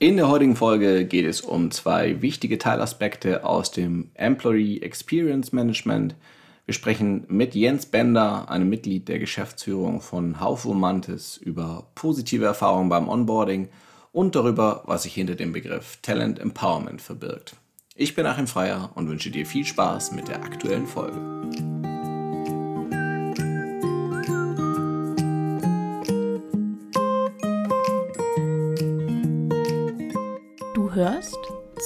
In der heutigen Folge geht es um zwei wichtige Teilaspekte aus dem Employee Experience Management. Wir sprechen mit Jens Bender, einem Mitglied der Geschäftsführung von Haufe Mantis, über positive Erfahrungen beim Onboarding und darüber, was sich hinter dem Begriff Talent Empowerment verbirgt. Ich bin Achim Freier und wünsche dir viel Spaß mit der aktuellen Folge.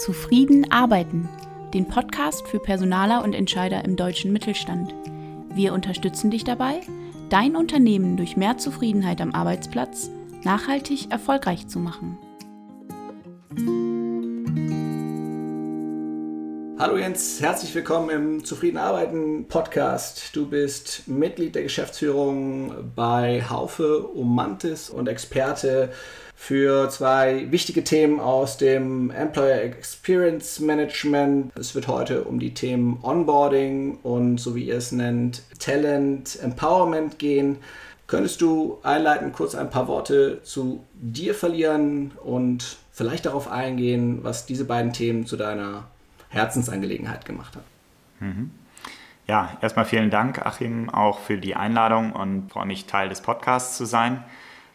Zufrieden arbeiten, den Podcast für Personaler und Entscheider im deutschen Mittelstand. Wir unterstützen dich dabei, dein Unternehmen durch mehr Zufriedenheit am Arbeitsplatz nachhaltig erfolgreich zu machen. Hallo Jens, herzlich willkommen im Zufrieden Arbeiten Podcast. Du bist Mitglied der Geschäftsführung bei Haufe Umantis und Experte für zwei wichtige Themen aus dem Employer Experience Management. Es wird heute um die Themen Onboarding und so wie ihr es nennt, Talent Empowerment gehen. Könntest du einleitend kurz ein paar Worte zu dir verlieren und vielleicht darauf eingehen, was diese beiden Themen zu deiner Herzensangelegenheit gemacht hat. Mhm. Ja, erstmal vielen Dank, Achim, auch für die Einladung und freue mich, Teil des Podcasts zu sein.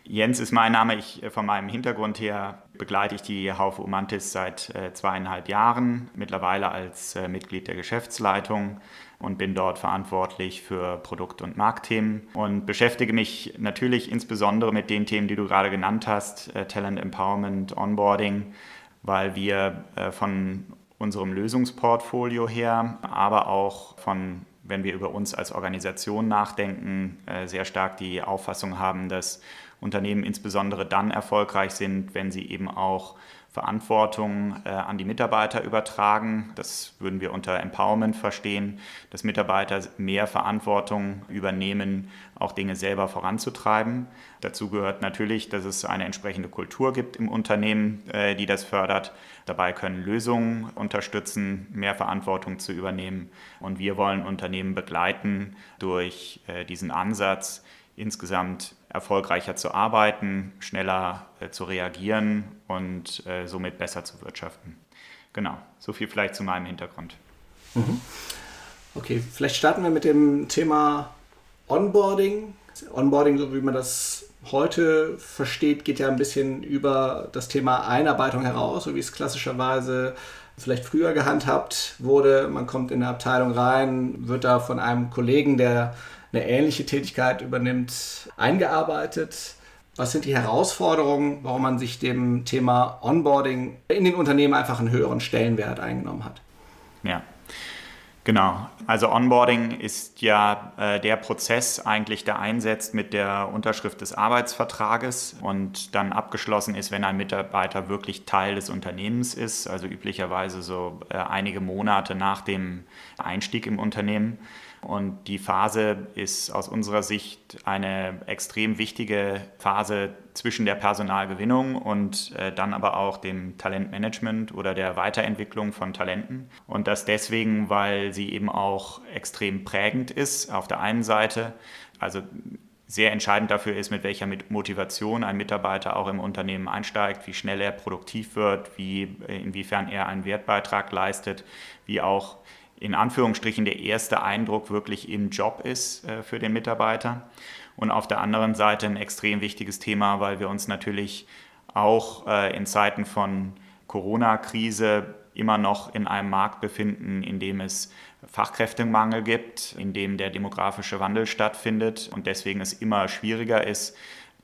Jens ist mein Name. Ich, äh, von meinem Hintergrund her begleite ich die Haufe Umantis seit äh, zweieinhalb Jahren, mittlerweile als äh, Mitglied der Geschäftsleitung und bin dort verantwortlich für Produkt- und Marktthemen und beschäftige mich natürlich insbesondere mit den Themen, die du gerade genannt hast, äh, Talent Empowerment, Onboarding, weil wir äh, von unserem Lösungsportfolio her, aber auch von, wenn wir über uns als Organisation nachdenken, äh, sehr stark die Auffassung haben, dass Unternehmen insbesondere dann erfolgreich sind, wenn sie eben auch Verantwortung äh, an die Mitarbeiter übertragen. Das würden wir unter Empowerment verstehen, dass Mitarbeiter mehr Verantwortung übernehmen, auch Dinge selber voranzutreiben. Dazu gehört natürlich, dass es eine entsprechende Kultur gibt im Unternehmen, äh, die das fördert. Dabei können Lösungen unterstützen, mehr Verantwortung zu übernehmen. Und wir wollen Unternehmen begleiten durch äh, diesen Ansatz, insgesamt erfolgreicher zu arbeiten, schneller äh, zu reagieren und äh, somit besser zu wirtschaften. Genau, so viel vielleicht zu meinem Hintergrund. Mhm. Okay, vielleicht starten wir mit dem Thema Onboarding. Onboarding, so wie man das heute versteht, geht ja ein bisschen über das Thema Einarbeitung heraus, so wie es klassischerweise vielleicht früher gehandhabt wurde. Man kommt in eine Abteilung rein, wird da von einem Kollegen, der eine ähnliche Tätigkeit übernimmt, eingearbeitet? Was sind die Herausforderungen, warum man sich dem Thema Onboarding in den Unternehmen einfach einen höheren Stellenwert eingenommen hat? Ja, Genau. Also Onboarding ist ja äh, der Prozess eigentlich, der einsetzt mit der Unterschrift des Arbeitsvertrages und dann abgeschlossen ist, wenn ein Mitarbeiter wirklich Teil des Unternehmens ist, also üblicherweise so äh, einige Monate nach dem Einstieg im Unternehmen. Und die Phase ist aus unserer Sicht eine extrem wichtige Phase zwischen der Personalgewinnung und äh, dann aber auch dem Talentmanagement oder der Weiterentwicklung von Talenten. Und das deswegen, weil sie eben auch extrem prägend ist auf der einen Seite. Also sehr entscheidend dafür ist, mit welcher Motivation ein Mitarbeiter auch im Unternehmen einsteigt, wie schnell er produktiv wird, wie, inwiefern er einen Wertbeitrag leistet, wie auch in Anführungsstrichen der erste Eindruck wirklich im Job ist äh, für den Mitarbeiter. Und auf der anderen Seite ein extrem wichtiges Thema, weil wir uns natürlich auch äh, in Zeiten von Corona-Krise immer noch in einem Markt befinden, in dem es Fachkräftemangel gibt, in dem der demografische Wandel stattfindet und deswegen es immer schwieriger ist,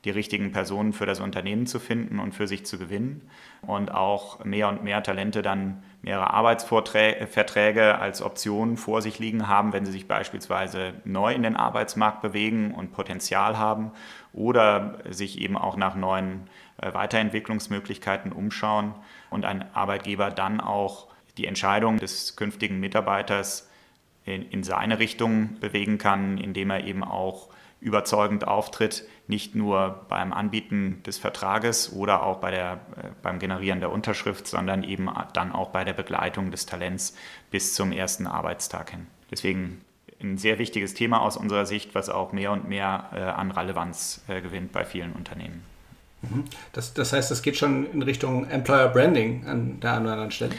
die richtigen Personen für das Unternehmen zu finden und für sich zu gewinnen und auch mehr und mehr Talente dann mehrere Arbeitsverträge als Option vor sich liegen haben, wenn sie sich beispielsweise neu in den Arbeitsmarkt bewegen und Potenzial haben oder sich eben auch nach neuen äh, Weiterentwicklungsmöglichkeiten umschauen und ein Arbeitgeber dann auch die Entscheidung des künftigen Mitarbeiters in, in seine Richtung bewegen kann, indem er eben auch überzeugend auftritt, nicht nur beim Anbieten des Vertrages oder auch bei der, äh, beim Generieren der Unterschrift, sondern eben dann auch bei der Begleitung des Talents bis zum ersten Arbeitstag hin. Deswegen ein sehr wichtiges Thema aus unserer Sicht, was auch mehr und mehr äh, an Relevanz äh, gewinnt bei vielen Unternehmen. Mhm. Das, das heißt, das geht schon in Richtung Employer Branding an der einen oder anderen Stelle.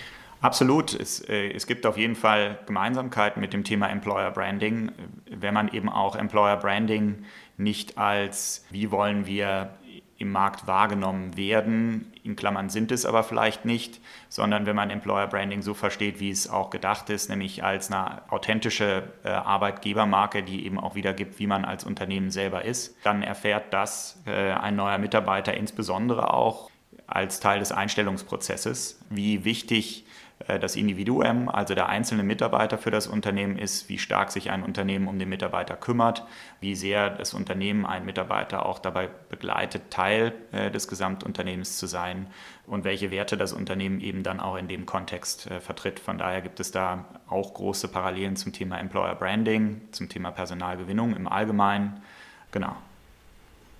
Absolut. Es, äh, es gibt auf jeden Fall Gemeinsamkeiten mit dem Thema Employer Branding, wenn man eben auch Employer Branding nicht als, wie wollen wir im Markt wahrgenommen werden, in Klammern sind es aber vielleicht nicht, sondern wenn man Employer Branding so versteht, wie es auch gedacht ist, nämlich als eine authentische äh, Arbeitgebermarke, die eben auch wiedergibt, wie man als Unternehmen selber ist, dann erfährt das äh, ein neuer Mitarbeiter insbesondere auch als Teil des Einstellungsprozesses, wie wichtig das Individuum, also der einzelne Mitarbeiter für das Unternehmen ist, wie stark sich ein Unternehmen um den Mitarbeiter kümmert, wie sehr das Unternehmen einen Mitarbeiter auch dabei begleitet, Teil äh, des Gesamtunternehmens zu sein und welche Werte das Unternehmen eben dann auch in dem Kontext äh, vertritt. Von daher gibt es da auch große Parallelen zum Thema Employer Branding, zum Thema Personalgewinnung im Allgemeinen. Genau.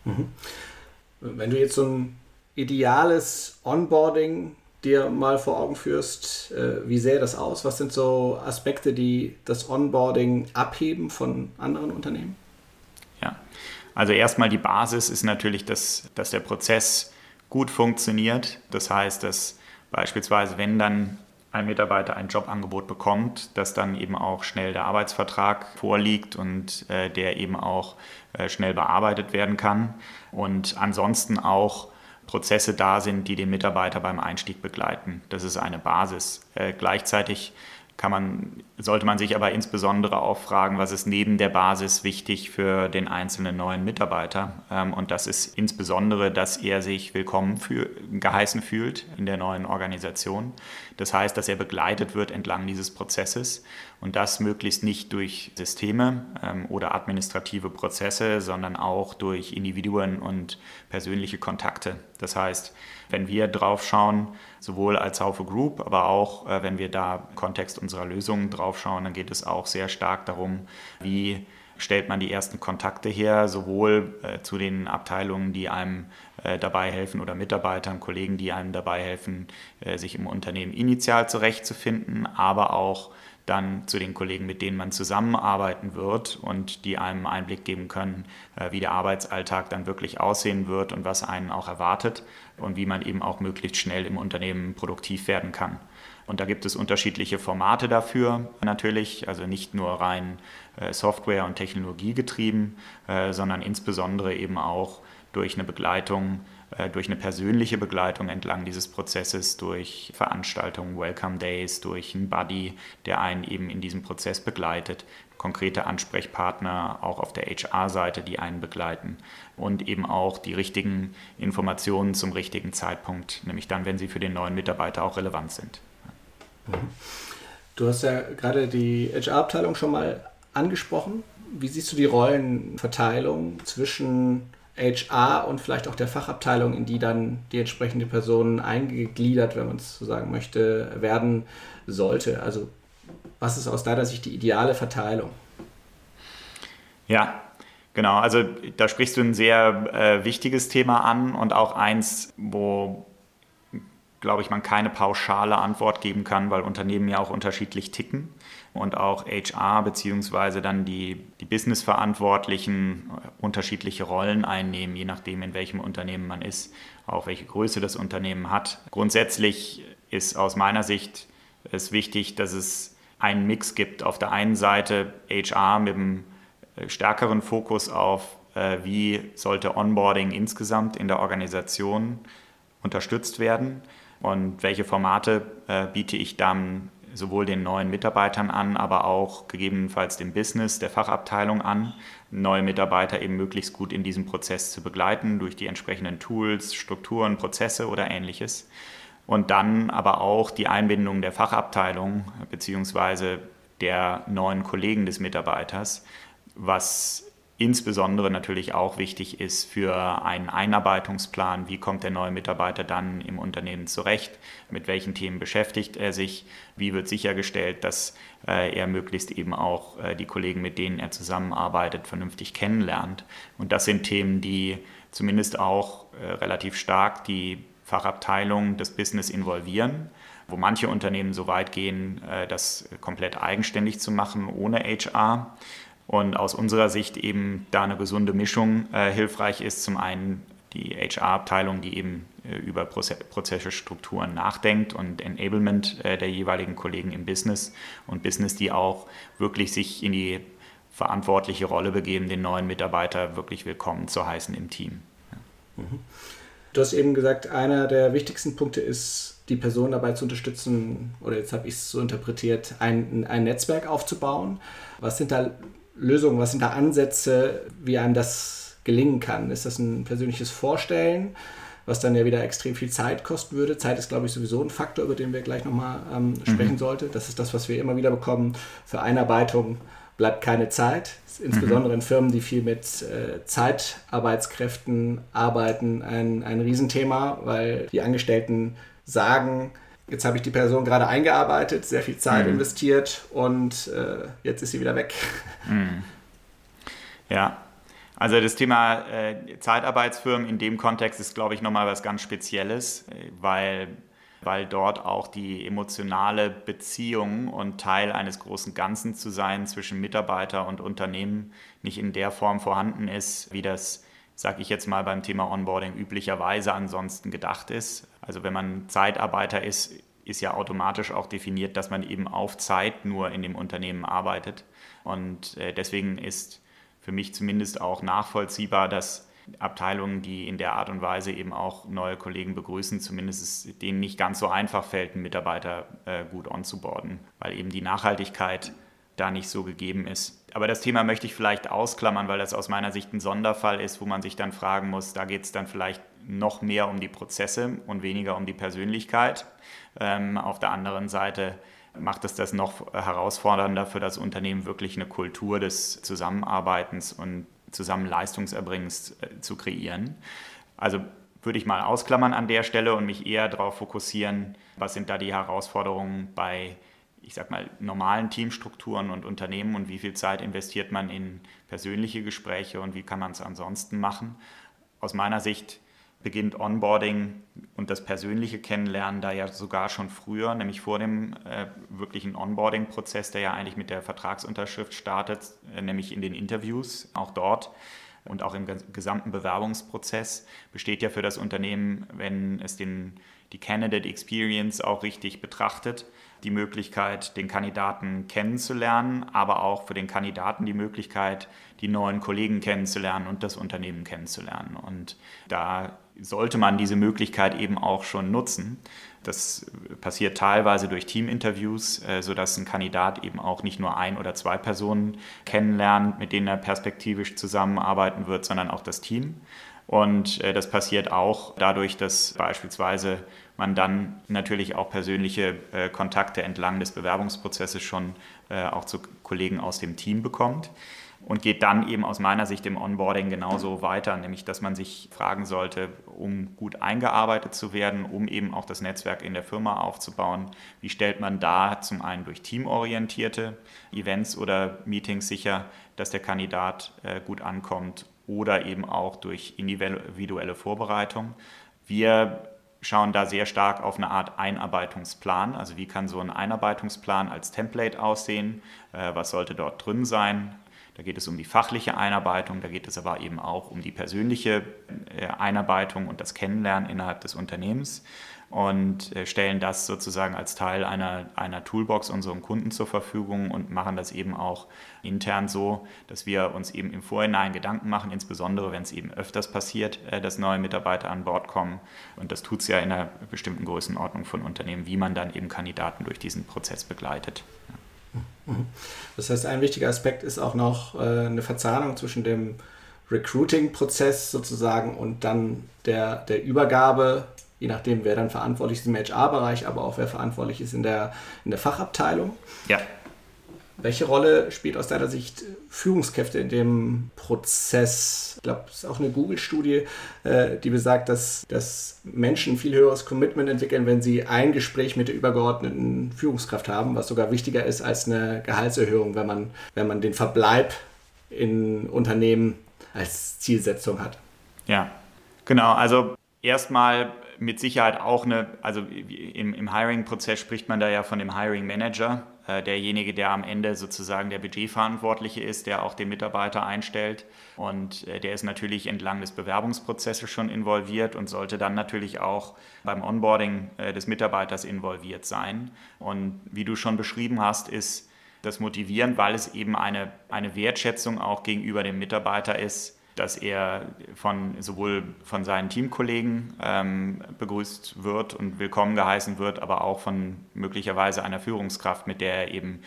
Mhm. Wenn du jetzt so ein ideales Onboarding dir mal vor Augen führst, äh, wie sähe das aus? Was sind so Aspekte, die das Onboarding abheben von anderen Unternehmen? Ja, also erstmal die Basis ist natürlich, dass, dass der Prozess gut funktioniert. Das heißt, dass beispielsweise, wenn dann ein Mitarbeiter ein Jobangebot bekommt, dass dann eben auch schnell der Arbeitsvertrag vorliegt und äh, der eben auch äh, schnell bearbeitet werden kann. Und ansonsten auch Prozesse da sind, die den Mitarbeiter beim Einstieg begleiten. Das ist eine Basis. Äh, gleichzeitig kann man, sollte man sich aber insbesondere auch fragen, was ist neben der Basis wichtig für den einzelnen neuen Mitarbeiter. Ähm, und das ist insbesondere, dass er sich willkommen für, geheißen fühlt in der neuen Organisation. Das heißt, dass er begleitet wird entlang dieses Prozesses und das möglichst nicht durch Systeme ähm, oder administrative Prozesse, sondern auch durch Individuen und persönliche Kontakte. Das heißt, wenn wir drauf schauen, sowohl als Haufe Group, aber auch äh, wenn wir da im Kontext unserer Lösungen drauf schauen, dann geht es auch sehr stark darum, wie stellt man die ersten Kontakte her, sowohl äh, zu den Abteilungen, die einem äh, dabei helfen oder Mitarbeitern, Kollegen, die einem dabei helfen, äh, sich im Unternehmen initial zurechtzufinden, aber auch dann zu den Kollegen, mit denen man zusammenarbeiten wird und die einem Einblick geben können, äh, wie der Arbeitsalltag dann wirklich aussehen wird und was einen auch erwartet und wie man eben auch möglichst schnell im Unternehmen produktiv werden kann. Und da gibt es unterschiedliche Formate dafür natürlich, also nicht nur rein Software- und Technologie getrieben, sondern insbesondere eben auch durch eine Begleitung äh, durch eine persönliche Begleitung entlang dieses Prozesses, durch Veranstaltungen, Welcome Days, durch einen Buddy, der einen eben in diesem Prozess begleitet, konkrete Ansprechpartner auch auf der HR-Seite, die einen begleiten und eben auch die richtigen Informationen zum richtigen Zeitpunkt, nämlich dann, wenn sie für den neuen Mitarbeiter auch relevant sind. Du hast ja gerade die HR-Abteilung schon mal angesprochen. Wie siehst du die Rollenverteilung zwischen HR und vielleicht auch der Fachabteilung, in die dann die entsprechende Person eingegliedert, wenn man es so sagen möchte, werden sollte. Also was ist aus deiner Sicht die ideale Verteilung? Ja, genau. Also da sprichst du ein sehr äh, wichtiges Thema an und auch eins, wo, glaube ich, man keine pauschale Antwort geben kann, weil Unternehmen ja auch unterschiedlich ticken und auch HR beziehungsweise dann die, die Business-Verantwortlichen unterschiedliche Rollen einnehmen, je nachdem, in welchem Unternehmen man ist, auch welche Größe das Unternehmen hat. Grundsätzlich ist aus meiner Sicht es wichtig, dass es einen Mix gibt. Auf der einen Seite HR mit einem äh, stärkeren Fokus auf, äh, wie sollte Onboarding insgesamt in der Organisation unterstützt werden und welche Formate äh, biete ich dann sowohl den neuen Mitarbeitern an, aber auch gegebenenfalls dem Business, der Fachabteilung an, neue Mitarbeiter eben möglichst gut in diesem Prozess zu begleiten durch die entsprechenden Tools, Strukturen, Prozesse oder ähnliches. Und dann aber auch die Einbindung der Fachabteilung bzw. der neuen Kollegen des Mitarbeiters, was insbesondere natürlich auch wichtig ist für einen Einarbeitungsplan. Wie kommt der neue Mitarbeiter dann im Unternehmen zurecht? Mit welchen Themen beschäftigt er sich? Wie wird sichergestellt, dass äh, er möglichst eben auch äh, die Kollegen, mit denen er zusammenarbeitet, vernünftig kennenlernt? Und das sind Themen, die zumindest auch äh, relativ stark die Fachabteilung des Business involvieren wo manche Unternehmen so weit gehen, das komplett eigenständig zu machen, ohne HR. Und aus unserer Sicht eben da eine gesunde Mischung äh, hilfreich ist. Zum einen die HR-Abteilung, die eben äh, über Prozesse, Strukturen nachdenkt und Enablement äh, der jeweiligen Kollegen im Business und Business, die auch wirklich sich in die verantwortliche Rolle begeben, den neuen Mitarbeiter wirklich willkommen zu heißen im Team. Mhm. Du hast eben gesagt, einer der wichtigsten Punkte ist, die Person dabei zu unterstützen, oder jetzt habe ich es so interpretiert, ein, ein Netzwerk aufzubauen. Was sind da Lösungen, was sind da Ansätze, wie einem das gelingen kann? Ist das ein persönliches Vorstellen, was dann ja wieder extrem viel Zeit kosten würde? Zeit ist, glaube ich, sowieso ein Faktor, über den wir gleich nochmal ähm, mhm. sprechen mhm. sollten. Das ist das, was wir immer wieder bekommen. Für Einarbeitung bleibt keine Zeit. Insbesondere mhm. in Firmen, die viel mit äh, Zeitarbeitskräften arbeiten, ein, ein Riesenthema, weil die Angestellten sagen, jetzt habe ich die Person gerade eingearbeitet, sehr viel Zeit mhm. investiert und äh, jetzt ist sie wieder weg. Mhm. Ja, also das Thema äh, Zeitarbeitsfirmen in dem Kontext ist, glaube ich, nochmal was ganz Spezielles, weil, weil dort auch die emotionale Beziehung und Teil eines großen Ganzen zu sein zwischen Mitarbeiter und Unternehmen nicht in der Form vorhanden ist, wie das sage ich jetzt mal beim Thema Onboarding üblicherweise ansonsten gedacht ist. Also wenn man Zeitarbeiter ist, ist ja automatisch auch definiert, dass man eben auf Zeit nur in dem Unternehmen arbeitet. Und äh, deswegen ist für mich zumindest auch nachvollziehbar, dass Abteilungen, die in der Art und Weise eben auch neue Kollegen begrüßen, zumindest es denen nicht ganz so einfach fällt, einen Mitarbeiter äh, gut onzuboarden, weil eben die Nachhaltigkeit da nicht so gegeben ist. Aber das Thema möchte ich vielleicht ausklammern, weil das aus meiner Sicht ein Sonderfall ist, wo man sich dann fragen muss, da geht es dann vielleicht noch mehr um die Prozesse und weniger um die Persönlichkeit. Ähm, auf der anderen Seite macht es das noch herausfordernder für das Unternehmen, wirklich eine Kultur des Zusammenarbeitens und Zusammenleistungserbringens äh, zu kreieren. Also würde ich mal ausklammern an der Stelle und mich eher darauf fokussieren, was sind da die Herausforderungen bei ich sag mal, normalen Teamstrukturen und Unternehmen und wie viel Zeit investiert man in persönliche Gespräche und wie kann man es ansonsten machen. Aus meiner Sicht beginnt Onboarding und das persönliche Kennenlernen da ja sogar schon früher, nämlich vor dem äh, wirklichen Onboarding-Prozess, der ja eigentlich mit der Vertragsunterschrift startet, äh, nämlich in den Interviews, auch dort und auch im gesamten Bewerbungsprozess besteht ja für das Unternehmen, wenn es den, die Candidate Experience auch richtig betrachtet, die Möglichkeit, den Kandidaten kennenzulernen, aber auch für den Kandidaten die Möglichkeit, die neuen Kollegen kennenzulernen und das Unternehmen kennenzulernen. Und da sollte man diese Möglichkeit eben auch schon nutzen. Das passiert teilweise durch Teaminterviews, äh, sodass ein Kandidat eben auch nicht nur ein oder zwei Personen kennenlernt, mit denen er perspektivisch zusammenarbeiten wird, sondern auch das Team. Und äh, das passiert auch dadurch, dass beispielsweise man dann natürlich auch persönliche äh, Kontakte entlang des Bewerbungsprozesses schon äh, auch zu Kollegen aus dem Team bekommt und geht dann eben aus meiner Sicht im Onboarding genauso weiter, nämlich dass man sich fragen sollte, um gut eingearbeitet zu werden, um eben auch das Netzwerk in der Firma aufzubauen, wie stellt man da zum einen durch teamorientierte Events oder Meetings sicher, dass der Kandidat äh, gut ankommt oder eben auch durch individuelle Vorbereitung. Wir schauen da sehr stark auf eine Art Einarbeitungsplan. Also wie kann so ein Einarbeitungsplan als Template aussehen? Äh, was sollte dort drin sein? Da geht es um die fachliche Einarbeitung, da geht es aber eben auch um die persönliche äh, Einarbeitung und das Kennenlernen innerhalb des Unternehmens und äh, stellen das sozusagen als Teil einer, einer Toolbox unseren Kunden zur Verfügung und machen das eben auch intern so, dass wir uns eben im Vorhinein Gedanken machen, insbesondere wenn es eben öfters passiert, äh, dass neue Mitarbeiter an Bord kommen. Und das tut es ja in einer bestimmten Größenordnung von Unternehmen, wie man dann eben Kandidaten durch diesen Prozess begleitet. Das heißt, ein wichtiger Aspekt ist auch noch äh, eine Verzahnung zwischen dem Recruiting-Prozess sozusagen und dann der, der Übergabe, je nachdem, wer dann verantwortlich ist im HR-Bereich, aber auch wer verantwortlich ist in der, in der Fachabteilung. Ja. Welche Rolle spielt aus deiner Sicht Führungskräfte in dem Prozess? Ich glaube, es ist auch eine Google-Studie, äh, die besagt, dass, dass Menschen ein viel höheres Commitment entwickeln, wenn sie ein Gespräch mit der übergeordneten Führungskraft haben, was sogar wichtiger ist als eine Gehaltserhöhung, wenn man, wenn man den Verbleib in Unternehmen als Zielsetzung hat. Ja, genau. Also erstmal mit Sicherheit auch eine, also im, im Hiring-Prozess spricht man da ja von dem Hiring Manager, äh, derjenige, der am Ende sozusagen der Budgetverantwortliche ist, der auch den Mitarbeiter einstellt. Und äh, der ist natürlich entlang des Bewerbungsprozesses schon involviert und sollte dann natürlich auch beim Onboarding äh, des Mitarbeiters involviert sein. Und wie du schon beschrieben hast, ist das motivierend, weil es eben eine, eine Wertschätzung auch gegenüber dem Mitarbeiter ist, dass er von, sowohl von seinen Teamkollegen ähm, begrüßt wird und willkommen geheißen wird, aber auch von möglicherweise einer Führungskraft, mit der er eben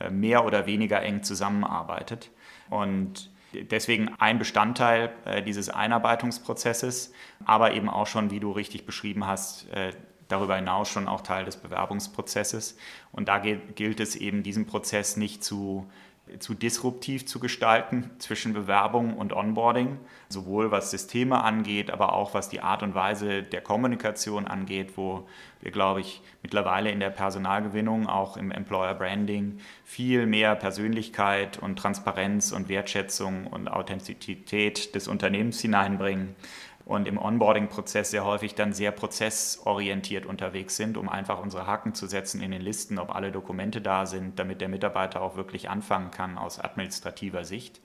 äh, mehr oder weniger eng zusammenarbeitet. Und deswegen ein Bestandteil äh, dieses Einarbeitungsprozesses, aber eben auch schon, wie du richtig beschrieben hast, äh, darüber hinaus schon auch Teil des Bewerbungsprozesses. Und da gilt es eben, diesen Prozess nicht zu zu disruptiv zu gestalten zwischen Bewerbung und Onboarding, sowohl was Systeme angeht, aber auch was die Art und Weise der Kommunikation angeht, wo wir, glaube ich, mittlerweile in der Personalgewinnung, auch im Employer Branding, viel mehr Persönlichkeit und Transparenz und Wertschätzung und Authentizität des Unternehmens hineinbringen und im Onboarding-Prozess sehr häufig dann sehr prozessorientiert unterwegs sind, um einfach unsere Haken zu setzen in den Listen, ob alle Dokumente da sind, damit der Mitarbeiter auch wirklich anfangen kann aus administrativer Sicht.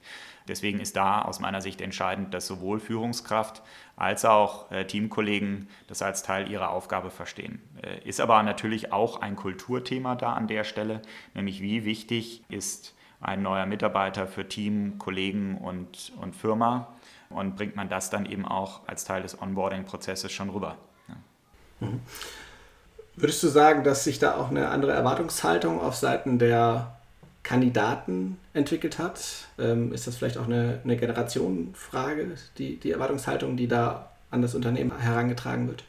Deswegen ist da aus meiner Sicht entscheidend, dass sowohl Führungskraft als auch äh, Teamkollegen das als Teil ihrer Aufgabe verstehen. Äh, ist aber natürlich auch ein Kulturthema da an der Stelle, nämlich wie wichtig ist ein neuer Mitarbeiter für Team, Kollegen und, und Firma und bringt man das dann eben auch als Teil des Onboarding-Prozesses schon rüber. Ja. Mhm. Würdest du sagen, dass sich da auch eine andere Erwartungshaltung auf Seiten der Kandidaten entwickelt hat? Ähm, ist das vielleicht auch eine, eine Generationenfrage, die, die Erwartungshaltung, die da an das Unternehmen herangetragen wird?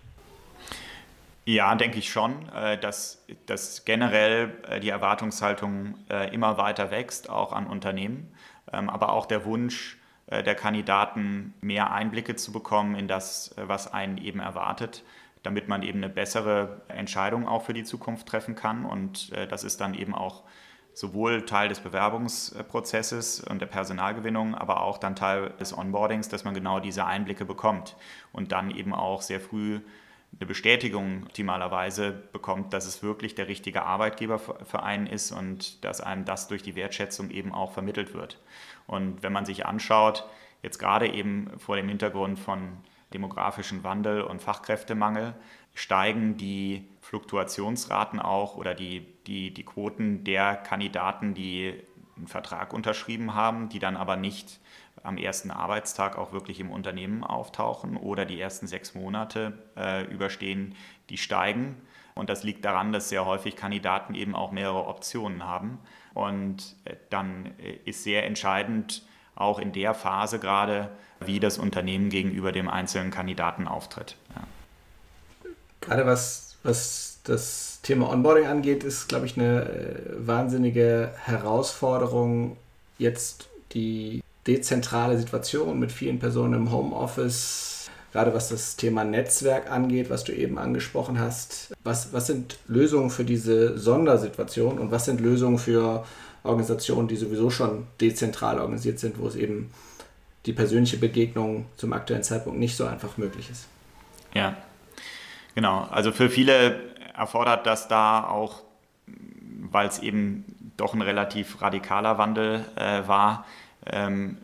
Ja, denke ich schon, äh, dass, dass generell äh, die Erwartungshaltung äh, immer weiter wächst, auch an Unternehmen, ähm, aber auch der Wunsch, der Kandidaten mehr Einblicke zu bekommen in das, äh, was einen eben erwartet, damit man eben eine bessere Entscheidung auch für die Zukunft treffen kann. Und äh, das ist dann eben auch sowohl Teil des Bewerbungsprozesses und der Personalgewinnung, aber auch dann Teil des Onboardings, dass man genau diese Einblicke bekommt und dann eben auch sehr früh eine Bestätigung optimalerweise bekommt, dass es wirklich der richtige Arbeitgeber für einen ist und dass einem das durch die Wertschätzung eben auch vermittelt wird. Und wenn man sich anschaut, jetzt gerade eben vor dem Hintergrund von demografischen Wandel und Fachkräftemangel, steigen die Fluktuationsraten auch oder die, die, die Quoten der Kandidaten, die einen Vertrag unterschrieben haben, die dann aber nicht am ersten Arbeitstag auch wirklich im Unternehmen auftauchen oder die ersten sechs Monate äh, überstehen, die steigen. Und das liegt daran, dass sehr häufig Kandidaten eben auch mehrere Optionen haben. Und äh, dann äh, ist sehr entscheidend, auch in der Phase gerade, wie das Unternehmen gegenüber dem einzelnen Kandidaten auftritt. Ja. Gerade was, was das Thema Onboarding angeht, ist, glaube ich, eine äh, wahnsinnige Herausforderung, jetzt die dezentrale Situation mit vielen Personen im Homeoffice gerade was das Thema Netzwerk angeht, was du eben angesprochen hast. Was, was sind Lösungen für diese Sondersituation und was sind Lösungen für Organisationen, die sowieso schon dezentral organisiert sind, wo es eben die persönliche Begegnung zum aktuellen Zeitpunkt nicht so einfach möglich ist? Ja, genau. Also für viele erfordert das da auch, weil es eben doch ein relativ radikaler Wandel äh, war,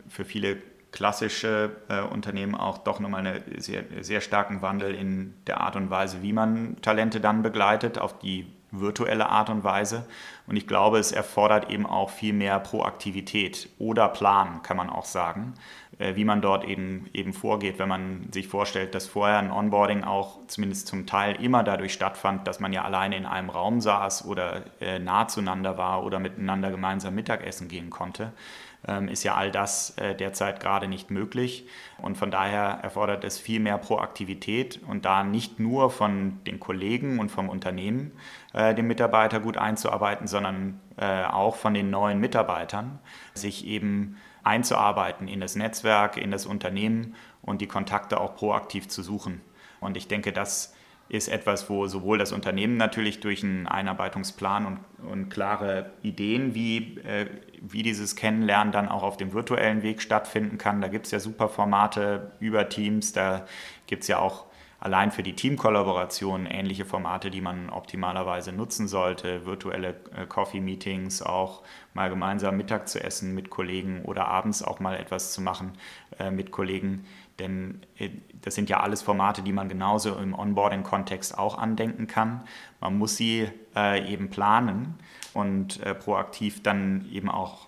für viele klassische äh, Unternehmen auch doch nochmal einen sehr, sehr starken Wandel in der Art und Weise, wie man Talente dann begleitet, auf die virtuelle Art und Weise. Und ich glaube, es erfordert eben auch viel mehr Proaktivität oder Plan, kann man auch sagen, äh, wie man dort eben, eben vorgeht, wenn man sich vorstellt, dass vorher ein Onboarding auch zumindest zum Teil immer dadurch stattfand, dass man ja alleine in einem Raum saß oder äh, nah zueinander war oder miteinander gemeinsam Mittagessen gehen konnte ähm, ist ja all das äh, derzeit gerade nicht möglich. Und von daher erfordert es viel mehr Proaktivität und da nicht nur von den Kollegen und vom Unternehmen, äh, den Mitarbeiter gut einzuarbeiten, sondern äh, auch von den neuen Mitarbeitern, sich eben einzuarbeiten in das Netzwerk, in das Unternehmen und die Kontakte auch proaktiv zu suchen. Und ich denke, das ist etwas, wo sowohl das Unternehmen natürlich durch einen Einarbeitungsplan und, und klare Ideen, wie, äh, wie dieses Kennenlernen dann auch auf dem virtuellen Weg stattfinden kann. Da gibt es ja super Formate über Teams, da gibt es ja auch allein für die Teamkollaboration ähnliche Formate, die man optimalerweise nutzen sollte, virtuelle äh, Coffee-Meetings, auch mal gemeinsam Mittag zu essen mit Kollegen oder abends auch mal etwas zu machen äh, mit Kollegen. Denn äh, das sind ja alles Formate, die man genauso im Onboarding-Kontext auch andenken kann. Man muss sie äh, eben planen und äh, proaktiv dann eben auch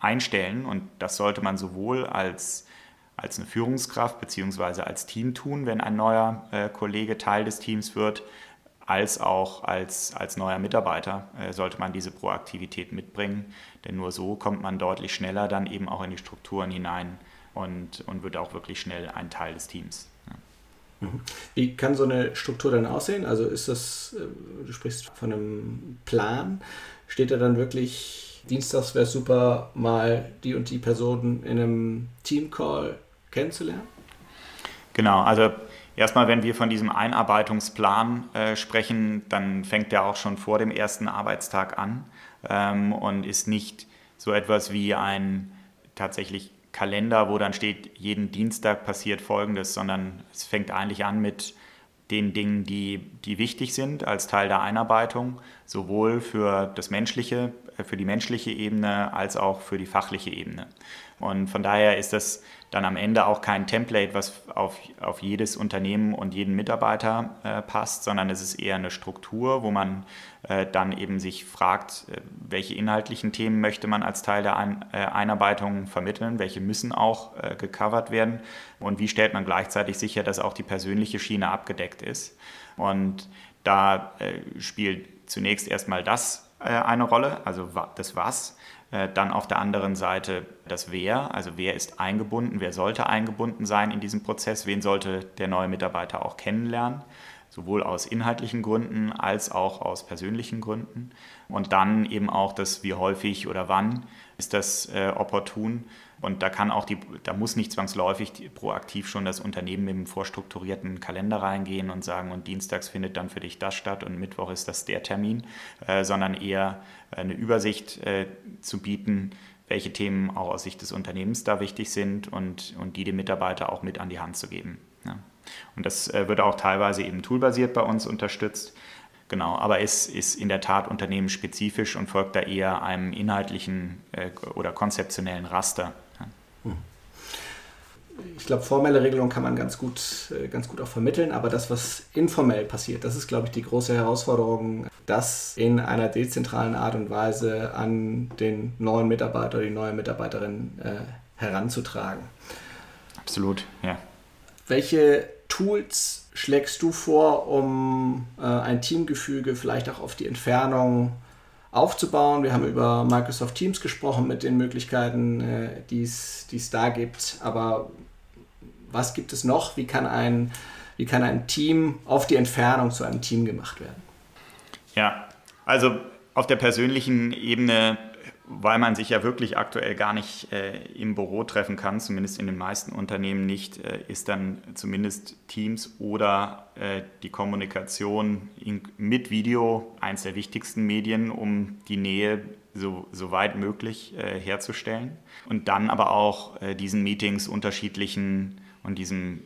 einstellen. Und das sollte man sowohl als, als eine Führungskraft bzw. als Team tun, wenn ein neuer äh, Kollege Teil des Teams wird, als auch als, als neuer Mitarbeiter äh, sollte man diese Proaktivität mitbringen. Denn nur so kommt man deutlich schneller dann eben auch in die Strukturen hinein und, und wird auch wirklich schnell ein Teil des Teams. Ja. Mhm. Wie kann so eine Struktur dann aussehen? Also ist das, äh, du sprichst von einem Plan, steht da dann wirklich Dienstags wäre super, mal die und die Personen in einem Teamcall kennenzulernen? Genau, also erstmal, wenn wir von diesem Einarbeitungsplan äh, sprechen, dann fängt der auch schon vor dem ersten Arbeitstag an ähm, und ist nicht so etwas wie ein tatsächlich Kalender, wo dann steht, jeden Dienstag passiert Folgendes, sondern es fängt eigentlich an mit den Dingen, die, die wichtig sind als Teil der Einarbeitung, sowohl für das menschliche, äh, für die menschliche Ebene als auch für die fachliche Ebene. Und von daher ist das dann am Ende auch kein Template, was auf, auf jedes Unternehmen und jeden Mitarbeiter äh, passt, sondern es ist eher eine Struktur, wo man äh, dann eben sich fragt, äh, welche inhaltlichen Themen möchte man als Teil der Ein äh, Einarbeitung vermitteln, welche müssen auch äh, gecovert werden und wie stellt man gleichzeitig sicher, dass auch die persönliche Schiene abgedeckt ist. Und da äh, spielt zunächst erstmal das eine Rolle, also das Was dann auf der anderen Seite das Wer, also wer ist eingebunden, wer sollte eingebunden sein in diesem Prozess, wen sollte der neue Mitarbeiter auch kennenlernen, sowohl aus inhaltlichen Gründen als auch aus persönlichen Gründen. Und dann eben auch das wie häufig oder wann ist das äh, opportun und da kann auch die, da muss nicht zwangsläufig proaktiv schon das Unternehmen mit einem vorstrukturierten Kalender reingehen und sagen, und dienstags findet dann für dich das statt und Mittwoch ist das der Termin, äh, sondern eher eine Übersicht äh, zu bieten, welche Themen auch aus Sicht des Unternehmens da wichtig sind und, und die dem Mitarbeiter auch mit an die Hand zu geben. Ja. Und das äh, wird auch teilweise eben toolbasiert bei uns unterstützt. Genau, aber es ist in der Tat unternehmensspezifisch und folgt da eher einem inhaltlichen äh, oder konzeptionellen Raster. Ich glaube, formelle Regelungen kann man ganz gut, äh, ganz gut auch vermitteln, aber das, was informell passiert, das ist, glaube ich, die große Herausforderung, das in einer dezentralen Art und Weise an den neuen Mitarbeiter oder die neue Mitarbeiterin äh, heranzutragen. Absolut, ja. Welche Tools schlägst du vor, um äh, ein Teamgefüge vielleicht auch auf die Entfernung aufzubauen. Wir haben über Microsoft Teams gesprochen mit den Möglichkeiten, äh, die es da gibt. Aber was gibt es noch? Wie kann, ein, wie kann ein Team auf die Entfernung zu einem Team gemacht werden? Ja, also auf der persönlichen Ebene weil man sich ja wirklich aktuell gar nicht äh, im Büro treffen kann, zumindest in den meisten Unternehmen nicht, äh, ist dann zumindest Teams oder äh, die Kommunikation in, mit Video eines der wichtigsten Medien, um die Nähe so, so weit möglich äh, herzustellen. Und dann aber auch äh, diesen Meetings unterschiedlichen und diesem,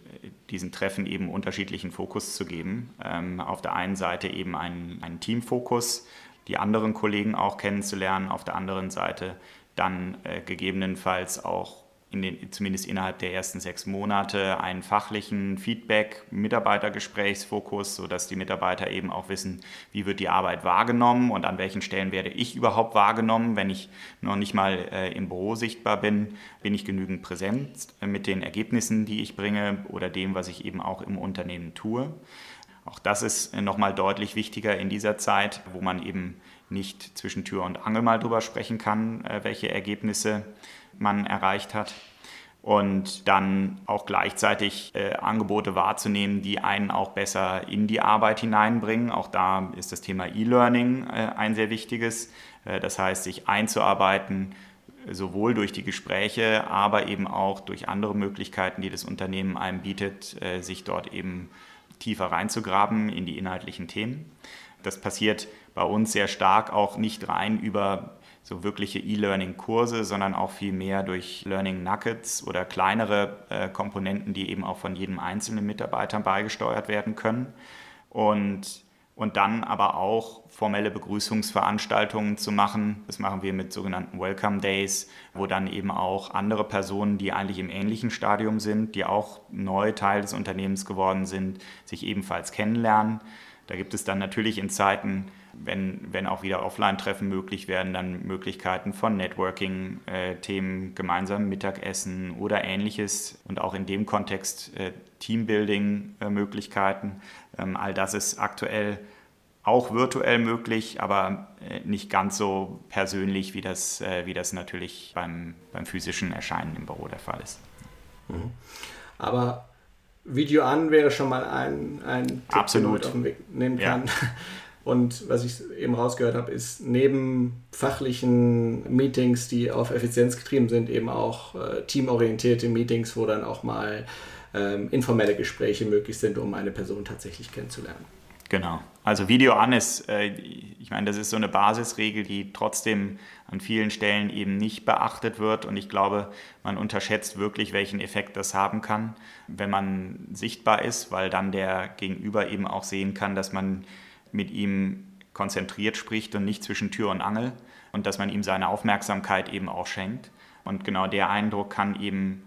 diesen Treffen eben unterschiedlichen Fokus zu geben. Ähm, auf der einen Seite eben einen, einen Teamfokus, die anderen Kollegen auch kennenzulernen, auf der anderen Seite dann äh, gegebenenfalls auch in den, zumindest innerhalb der ersten sechs Monate einen fachlichen Feedback, Mitarbeitergesprächsfokus, sodass die Mitarbeiter eben auch wissen, wie wird die Arbeit wahrgenommen und an welchen Stellen werde ich überhaupt wahrgenommen. Wenn ich noch nicht mal äh, im Büro sichtbar bin, bin ich genügend präsent mit den Ergebnissen, die ich bringe oder dem, was ich eben auch im Unternehmen tue. Auch das ist nochmal deutlich wichtiger in dieser Zeit, wo man eben nicht zwischen Tür und Angel mal drüber sprechen kann, äh, welche Ergebnisse man erreicht hat. Und dann auch gleichzeitig äh, Angebote wahrzunehmen, die einen auch besser in die Arbeit hineinbringen. Auch da ist das Thema E-Learning äh, ein sehr wichtiges. Äh, das heißt, sich einzuarbeiten, sowohl durch die Gespräche, aber eben auch durch andere Möglichkeiten, die das Unternehmen einem bietet, äh, sich dort eben tiefer reinzugraben in die inhaltlichen Themen. Das passiert bei uns sehr stark auch nicht rein über so wirkliche E-Learning-Kurse, sondern auch viel mehr durch Learning Nuggets oder kleinere äh, Komponenten, die eben auch von jedem einzelnen Mitarbeiter beigesteuert werden können. Und, und dann aber auch formelle Begrüßungsveranstaltungen zu machen. Das machen wir mit sogenannten Welcome Days, wo dann eben auch andere Personen, die eigentlich im ähnlichen Stadium sind, die auch neu Teil des Unternehmens geworden sind, sich ebenfalls kennenlernen. Da gibt es dann natürlich in Zeiten, wenn, wenn auch wieder Offline-Treffen möglich werden, dann Möglichkeiten von Networking-Themen, äh, gemeinsam Mittagessen oder ähnliches und auch in dem Kontext äh, Teambuilding-Möglichkeiten. Ähm, all das ist aktuell auch virtuell möglich, aber äh, nicht ganz so persönlich, wie das, äh, wie das natürlich beim, beim physischen Erscheinen im Büro der Fall ist. Mhm. Aber Video an wäre schon mal ein, ein Tipp, Absolut. den man auf den Weg nehmen kann. Ja. Und was ich eben rausgehört habe, ist neben fachlichen Meetings, die auf Effizienz getrieben sind, eben auch äh, teamorientierte Meetings, wo dann auch mal ähm, informelle Gespräche möglich sind, um eine Person tatsächlich kennenzulernen. Genau. Also Video an ist, äh, ich meine, das ist so eine Basisregel, die trotzdem an vielen Stellen eben nicht beachtet wird. Und ich glaube, man unterschätzt wirklich, welchen Effekt das haben kann, wenn man sichtbar ist, weil dann der Gegenüber eben auch sehen kann, dass man mit ihm konzentriert spricht und nicht zwischen Tür und Angel und dass man ihm seine Aufmerksamkeit eben auch schenkt. Und genau der Eindruck kann eben,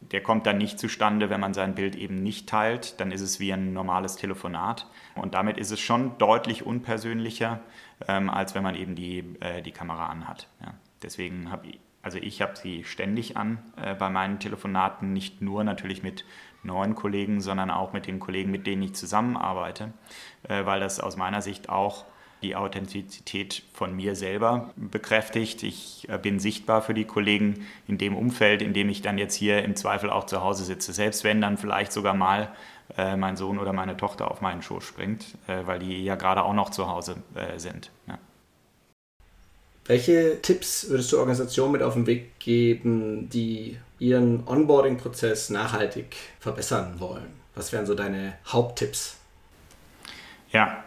der kommt dann nicht zustande, wenn man sein Bild eben nicht teilt. Dann ist es wie ein normales Telefonat. Und damit ist es schon deutlich unpersönlicher, ähm, als wenn man eben die, äh, die Kamera anhat. Ja. Deswegen habe ich, also ich habe sie ständig an äh, bei meinen Telefonaten, nicht nur natürlich mit neuen Kollegen, sondern auch mit den Kollegen, mit denen ich zusammenarbeite, äh, weil das aus meiner Sicht auch die Authentizität von mir selber bekräftigt. Ich äh, bin sichtbar für die Kollegen in dem Umfeld, in dem ich dann jetzt hier im Zweifel auch zu Hause sitze. Selbst wenn dann vielleicht sogar mal äh, mein Sohn oder meine Tochter auf meinen Schoß springt, weil die ja gerade auch noch zu Hause sind. Ja. Welche Tipps würdest du Organisationen mit auf den Weg geben, die ihren Onboarding-Prozess nachhaltig verbessern wollen? Was wären so deine Haupttipps? Ja,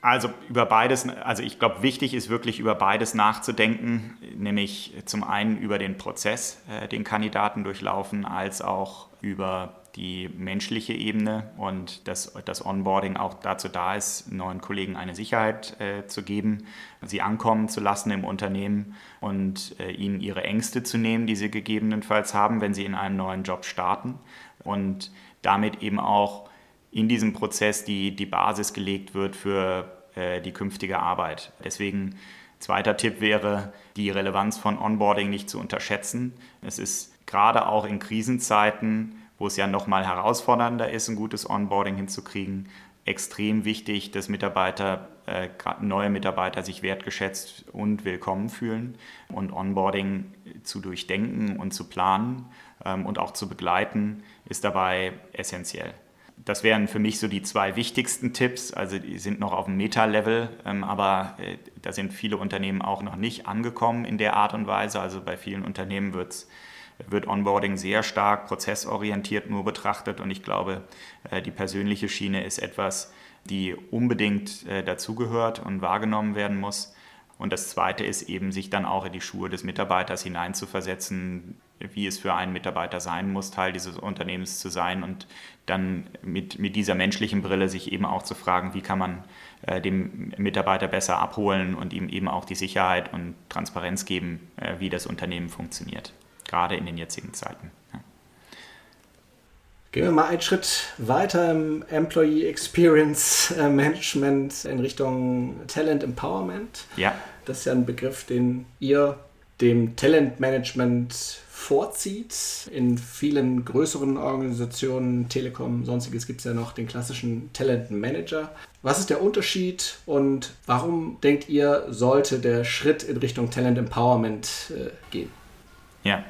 also über beides, also ich glaube, wichtig ist wirklich über beides nachzudenken, nämlich zum einen über den Prozess, äh, den Kandidaten durchlaufen, als auch über die menschliche Ebene und dass das Onboarding auch dazu da ist, neuen Kollegen eine Sicherheit äh, zu geben, sie ankommen zu lassen im Unternehmen und äh, ihnen ihre Ängste zu nehmen, die sie gegebenenfalls haben, wenn sie in einem neuen Job starten und damit eben auch in diesem Prozess die, die Basis gelegt wird für äh, die künftige Arbeit. Deswegen zweiter Tipp wäre, die Relevanz von Onboarding nicht zu unterschätzen. Es ist gerade auch in Krisenzeiten wo es ja nochmal herausfordernder ist, ein gutes Onboarding hinzukriegen, extrem wichtig, dass Mitarbeiter, äh, neue Mitarbeiter sich wertgeschätzt und willkommen fühlen und Onboarding zu durchdenken und zu planen ähm, und auch zu begleiten, ist dabei essentiell. Das wären für mich so die zwei wichtigsten Tipps. Also die sind noch auf dem Meta-Level, ähm, aber äh, da sind viele Unternehmen auch noch nicht angekommen in der Art und Weise. Also bei vielen Unternehmen wird es wird Onboarding sehr stark prozessorientiert nur betrachtet und ich glaube, äh, die persönliche Schiene ist etwas, die unbedingt äh, dazugehört und wahrgenommen werden muss. Und das Zweite ist eben, sich dann auch in die Schuhe des Mitarbeiters hineinzuversetzen, wie es für einen Mitarbeiter sein muss, Teil dieses Unternehmens zu sein und dann mit, mit dieser menschlichen Brille sich eben auch zu fragen, wie kann man äh, dem Mitarbeiter besser abholen und ihm eben auch die Sicherheit und Transparenz geben, äh, wie das Unternehmen funktioniert gerade in den jetzigen Zeiten. Ja. Gehen wir mal einen Schritt weiter im Employee Experience äh, Management in Richtung Talent Empowerment. Ja. Das ist ja ein Begriff, den ihr dem Talent Management vorzieht. In vielen größeren Organisationen, Telekom, sonstiges gibt es ja noch den klassischen Talent Manager. Was ist der Unterschied und warum denkt ihr, sollte der Schritt in Richtung Talent Empowerment äh, gehen? Ja,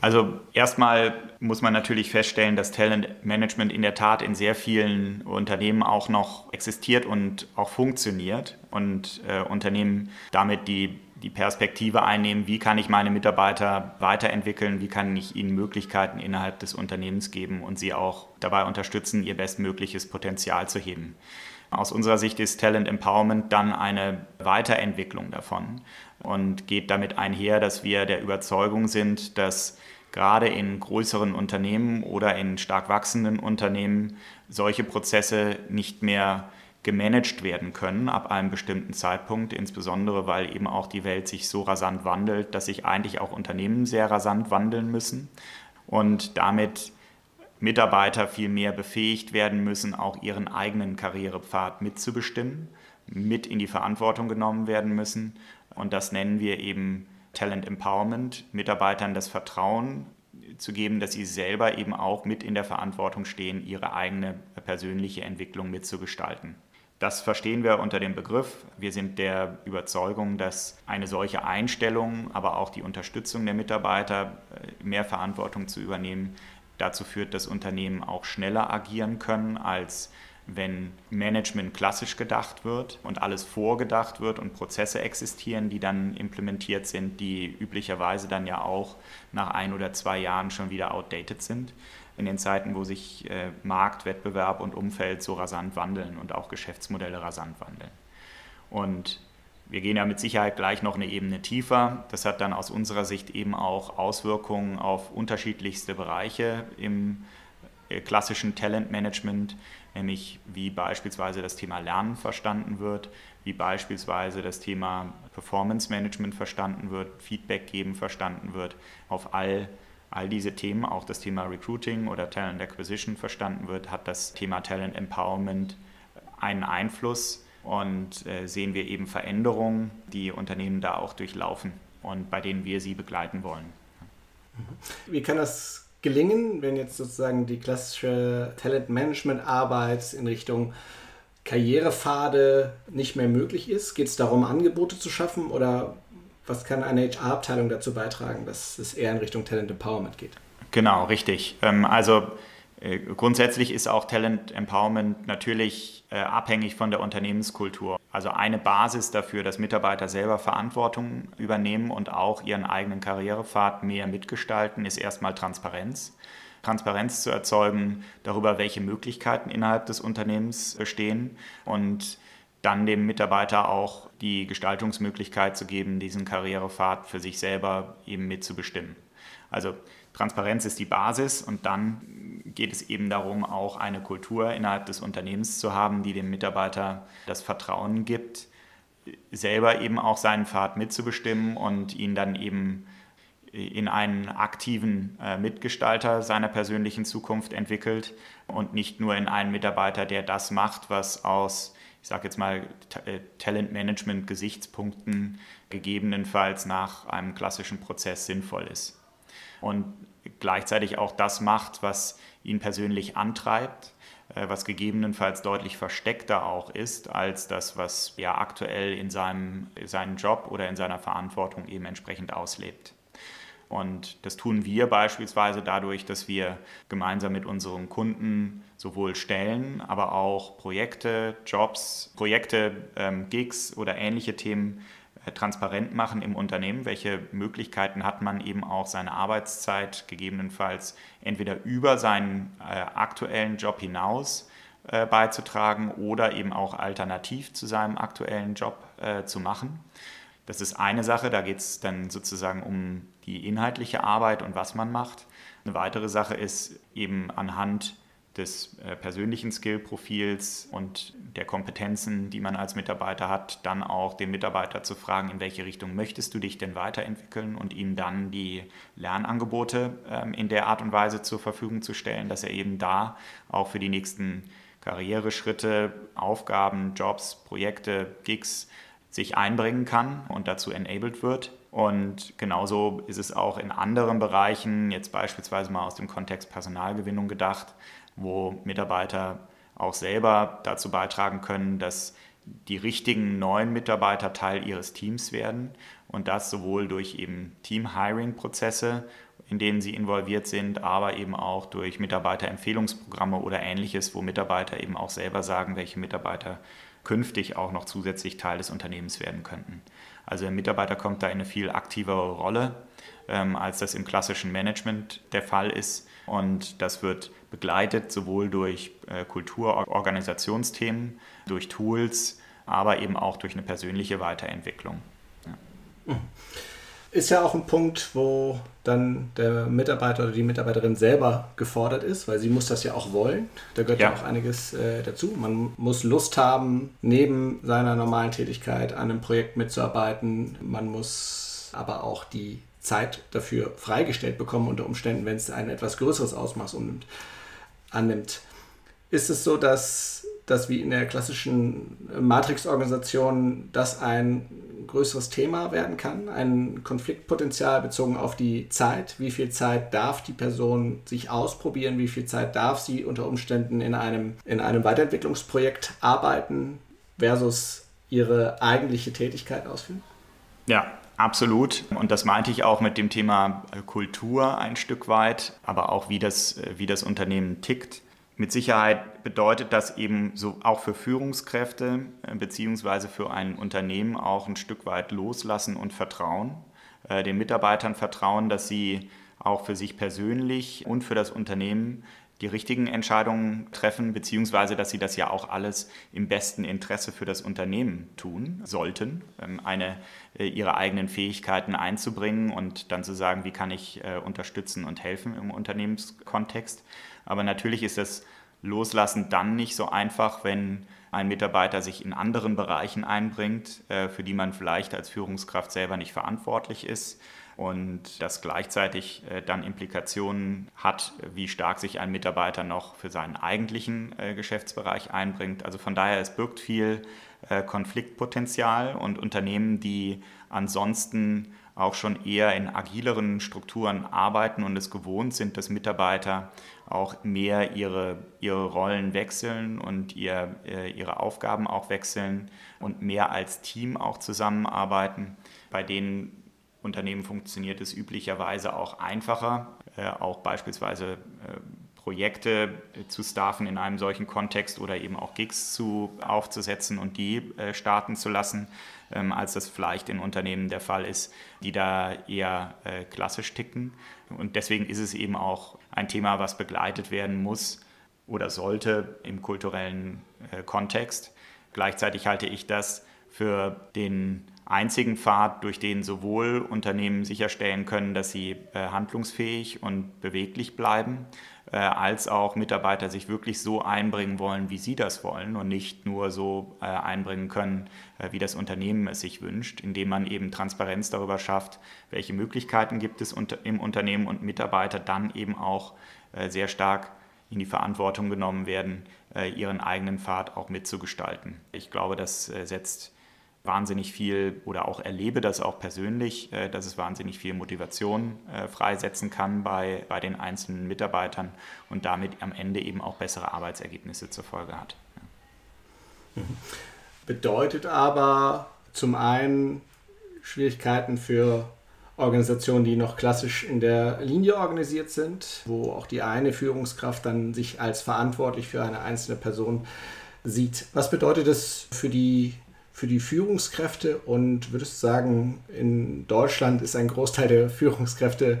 also erstmal muss man natürlich feststellen, dass Talentmanagement in der Tat in sehr vielen Unternehmen auch noch existiert und auch funktioniert und äh, Unternehmen damit die, die Perspektive einnehmen, wie kann ich meine Mitarbeiter weiterentwickeln, wie kann ich ihnen Möglichkeiten innerhalb des Unternehmens geben und sie auch dabei unterstützen, ihr bestmögliches Potenzial zu heben. Aus unserer Sicht ist Talent Empowerment dann eine Weiterentwicklung davon und geht damit einher, dass wir der Überzeugung sind, dass gerade in größeren Unternehmen oder in stark wachsenden Unternehmen solche Prozesse nicht mehr gemanagt werden können ab einem bestimmten Zeitpunkt, insbesondere weil eben auch die Welt sich so rasant wandelt, dass sich eigentlich auch Unternehmen sehr rasant wandeln müssen. Und damit Mitarbeiter viel mehr befähigt werden müssen, auch ihren eigenen Karrierepfad mitzubestimmen, mit in die Verantwortung genommen werden müssen. Und das nennen wir eben Talent Empowerment, Mitarbeitern das Vertrauen zu geben, dass sie selber eben auch mit in der Verantwortung stehen, ihre eigene persönliche Entwicklung mitzugestalten. Das verstehen wir unter dem Begriff. Wir sind der Überzeugung, dass eine solche Einstellung, aber auch die Unterstützung der Mitarbeiter, äh, mehr Verantwortung zu übernehmen, dazu führt, dass Unternehmen auch schneller agieren können, als wenn Management klassisch gedacht wird und alles vorgedacht wird und Prozesse existieren, die dann implementiert sind, die üblicherweise dann ja auch nach ein oder zwei Jahren schon wieder outdated sind. In den Zeiten, wo sich äh, Markt, Wettbewerb und Umfeld so rasant wandeln und auch Geschäftsmodelle rasant wandeln. Und wir gehen ja mit Sicherheit gleich noch eine Ebene tiefer. Das hat dann aus unserer Sicht eben auch Auswirkungen auf unterschiedlichste Bereiche im äh, klassischen Talentmanagement, nämlich wie beispielsweise das Thema Lernen verstanden wird, wie beispielsweise das Thema Performance Management verstanden wird, Feedback geben verstanden wird, auf all, all diese Themen, auch das Thema Recruiting oder Talent Acquisition verstanden wird, hat das Thema Talent Empowerment einen Einfluss und äh, sehen wir eben Veränderungen, die Unternehmen da auch durchlaufen und bei denen wir sie begleiten wollen. Wie kann das gelingen, wenn jetzt sozusagen die klassische Talentmanagement-Arbeit in Richtung Karrierepfade nicht mehr möglich ist? Geht es darum, Angebote zu schaffen oder was kann eine HR-Abteilung dazu beitragen, dass es eher in Richtung Talent Empowerment geht? Genau, richtig. Ähm, also grundsätzlich ist auch Talent Empowerment natürlich äh, abhängig von der Unternehmenskultur. Also eine Basis dafür, dass Mitarbeiter selber Verantwortung übernehmen und auch ihren eigenen Karrierepfad mehr mitgestalten, ist erstmal Transparenz. Transparenz zu erzeugen darüber, welche Möglichkeiten innerhalb des Unternehmens bestehen und dann dem Mitarbeiter auch die Gestaltungsmöglichkeit zu geben, diesen Karrierepfad für sich selber eben mitzubestimmen. Also Transparenz ist die Basis und dann geht es eben darum, auch eine Kultur innerhalb des Unternehmens zu haben, die dem Mitarbeiter das Vertrauen gibt, selber eben auch seinen Pfad mitzubestimmen und ihn dann eben in einen aktiven äh, Mitgestalter seiner persönlichen Zukunft entwickelt und nicht nur in einen Mitarbeiter, der das macht, was aus, ich sage jetzt mal, äh, Talentmanagement-Gesichtspunkten gegebenenfalls nach einem klassischen Prozess sinnvoll ist. Und gleichzeitig auch das macht, was ihn persönlich antreibt, äh, was gegebenenfalls deutlich versteckter auch ist als das, was er aktuell in seinem seinen Job oder in seiner Verantwortung eben entsprechend auslebt. Und das tun wir beispielsweise dadurch, dass wir gemeinsam mit unseren Kunden sowohl Stellen, aber auch Projekte, Jobs, Projekte, ähm, Gigs oder ähnliche Themen transparent machen im Unternehmen, welche Möglichkeiten hat man eben auch seine Arbeitszeit gegebenenfalls entweder über seinen äh, aktuellen Job hinaus äh, beizutragen oder eben auch alternativ zu seinem aktuellen Job äh, zu machen. Das ist eine Sache, da geht es dann sozusagen um die inhaltliche Arbeit und was man macht. Eine weitere Sache ist eben anhand des äh, persönlichen Skillprofils und der Kompetenzen, die man als Mitarbeiter hat, dann auch den Mitarbeiter zu fragen, in welche Richtung möchtest du dich denn weiterentwickeln und ihm dann die Lernangebote ähm, in der Art und Weise zur Verfügung zu stellen, dass er eben da auch für die nächsten Karriereschritte, Aufgaben, Jobs, Projekte, Gigs sich einbringen kann und dazu enabled wird. Und genauso ist es auch in anderen Bereichen, jetzt beispielsweise mal aus dem Kontext Personalgewinnung gedacht, wo Mitarbeiter auch selber dazu beitragen können, dass die richtigen neuen Mitarbeiter Teil ihres Teams werden und das sowohl durch eben Team-Hiring-Prozesse, in denen sie involviert sind, aber eben auch durch Mitarbeiterempfehlungsprogramme oder ähnliches, wo Mitarbeiter eben auch selber sagen, welche Mitarbeiter künftig auch noch zusätzlich Teil des Unternehmens werden könnten. Also der Mitarbeiter kommt da in eine viel aktivere Rolle, ähm, als das im klassischen Management der Fall ist. Und das wird begleitet, sowohl durch äh, Kultur-, Organisationsthemen, durch Tools, aber eben auch durch eine persönliche Weiterentwicklung. Ja. Ist ja auch ein Punkt, wo dann der Mitarbeiter oder die Mitarbeiterin selber gefordert ist, weil sie muss das ja auch wollen. Da gehört ja, ja auch einiges äh, dazu. Man muss Lust haben, neben seiner normalen Tätigkeit an einem Projekt mitzuarbeiten. Man muss aber auch die Zeit dafür freigestellt bekommen, unter Umständen, wenn es ein etwas größeres Ausmaß annimmt. Ist es so, dass, dass wie in der klassischen Matrix-Organisation das ein größeres Thema werden kann, ein Konfliktpotenzial bezogen auf die Zeit. Wie viel Zeit darf die Person sich ausprobieren? Wie viel Zeit darf sie unter Umständen in einem, in einem Weiterentwicklungsprojekt arbeiten versus ihre eigentliche Tätigkeit ausführen? Ja, Absolut. Und das meinte ich auch mit dem Thema Kultur ein Stück weit, aber auch wie das, wie das Unternehmen tickt. Mit Sicherheit bedeutet das eben so auch für Führungskräfte äh, beziehungsweise für ein Unternehmen auch ein Stück weit loslassen und vertrauen, äh, den Mitarbeitern vertrauen, dass sie auch für sich persönlich und für das Unternehmen die richtigen Entscheidungen treffen, beziehungsweise dass sie das ja auch alles im besten Interesse für das Unternehmen tun sollten, ähm, eine, äh, ihre eigenen Fähigkeiten einzubringen und dann zu sagen, wie kann ich unterstützen und helfen im Unternehmenskontext. Aber natürlich ist das Loslassen dann nicht so einfach, wenn ein Mitarbeiter sich in anderen Bereichen einbringt, äh, für die man vielleicht als Führungskraft selber nicht verantwortlich ist und das gleichzeitig äh, dann Implikationen hat, wie stark sich ein Mitarbeiter noch für seinen eigentlichen äh, Geschäftsbereich einbringt. Also von daher, es birgt viel Konfliktpotenzial und Unternehmen, die ansonsten auch schon eher in agileren Strukturen arbeiten und es gewohnt sind, dass Mitarbeiter auch mehr ihre, ihre Rollen wechseln und ihr, äh, ihre Aufgaben auch wechseln und mehr als Team auch zusammenarbeiten. Bei den Unternehmen funktioniert es üblicherweise auch einfacher, äh, auch beispielsweise äh, Projekte zu staffen in einem solchen Kontext oder eben auch Gigs zu, aufzusetzen und die starten zu lassen, ähm, als das vielleicht in Unternehmen der Fall ist, die da eher klassisch ticken. Und deswegen ist es eben auch ein Thema, was begleitet werden muss oder sollte im kulturellen äh, Kontext. Gleichzeitig halte ich das für den einzigen Pfad, durch den sowohl Unternehmen sicherstellen können, dass sie äh, handlungsfähig und beweglich bleiben, äh, als auch Mitarbeiter sich wirklich so einbringen wollen, wie sie das wollen und nicht nur so äh, einbringen können, äh, wie das Unternehmen es sich wünscht, indem man eben Transparenz darüber schafft, welche Möglichkeiten gibt es im Unternehmen und Mitarbeiter dann eben auch sehr stark in die Verantwortung genommen werden, ihren eigenen Pfad auch mitzugestalten. Ich glaube, das setzt wahnsinnig viel oder auch erlebe das auch persönlich, äh, dass es wahnsinnig viel Motivation äh, freisetzen kann bei, bei den einzelnen Mitarbeitern und damit am Ende eben auch bessere Arbeitsergebnisse zur Folge hat. Bedeutet aber zum einen Schwierigkeiten für Organisationen, die noch klassisch in der Linie organisiert sind, wo auch die eine Führungskraft dann sich als verantwortlich für eine einzelne Person sieht. Was bedeutet das für die für die Führungskräfte und würdest sagen, in Deutschland ist ein Großteil der Führungskräfte